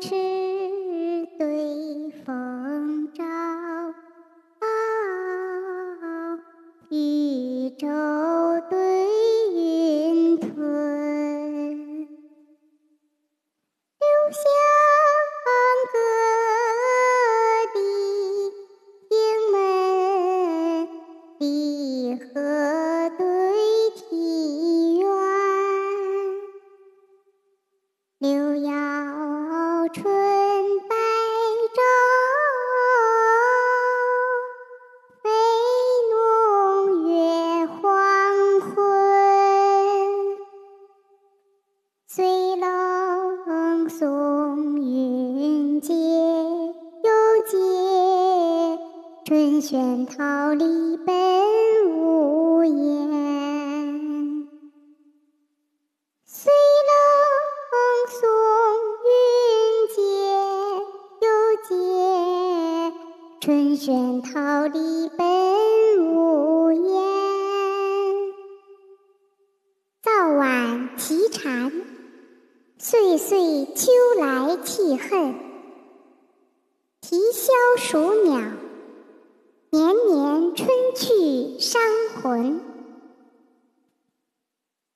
池对风照，雨舟对云吞，流向各地，英的河。春轩桃李本无言。随冷送云间又见，春轩桃李本无言。早晚啼蝉，岁岁秋来气恨。啼萧数鸟，伤魂。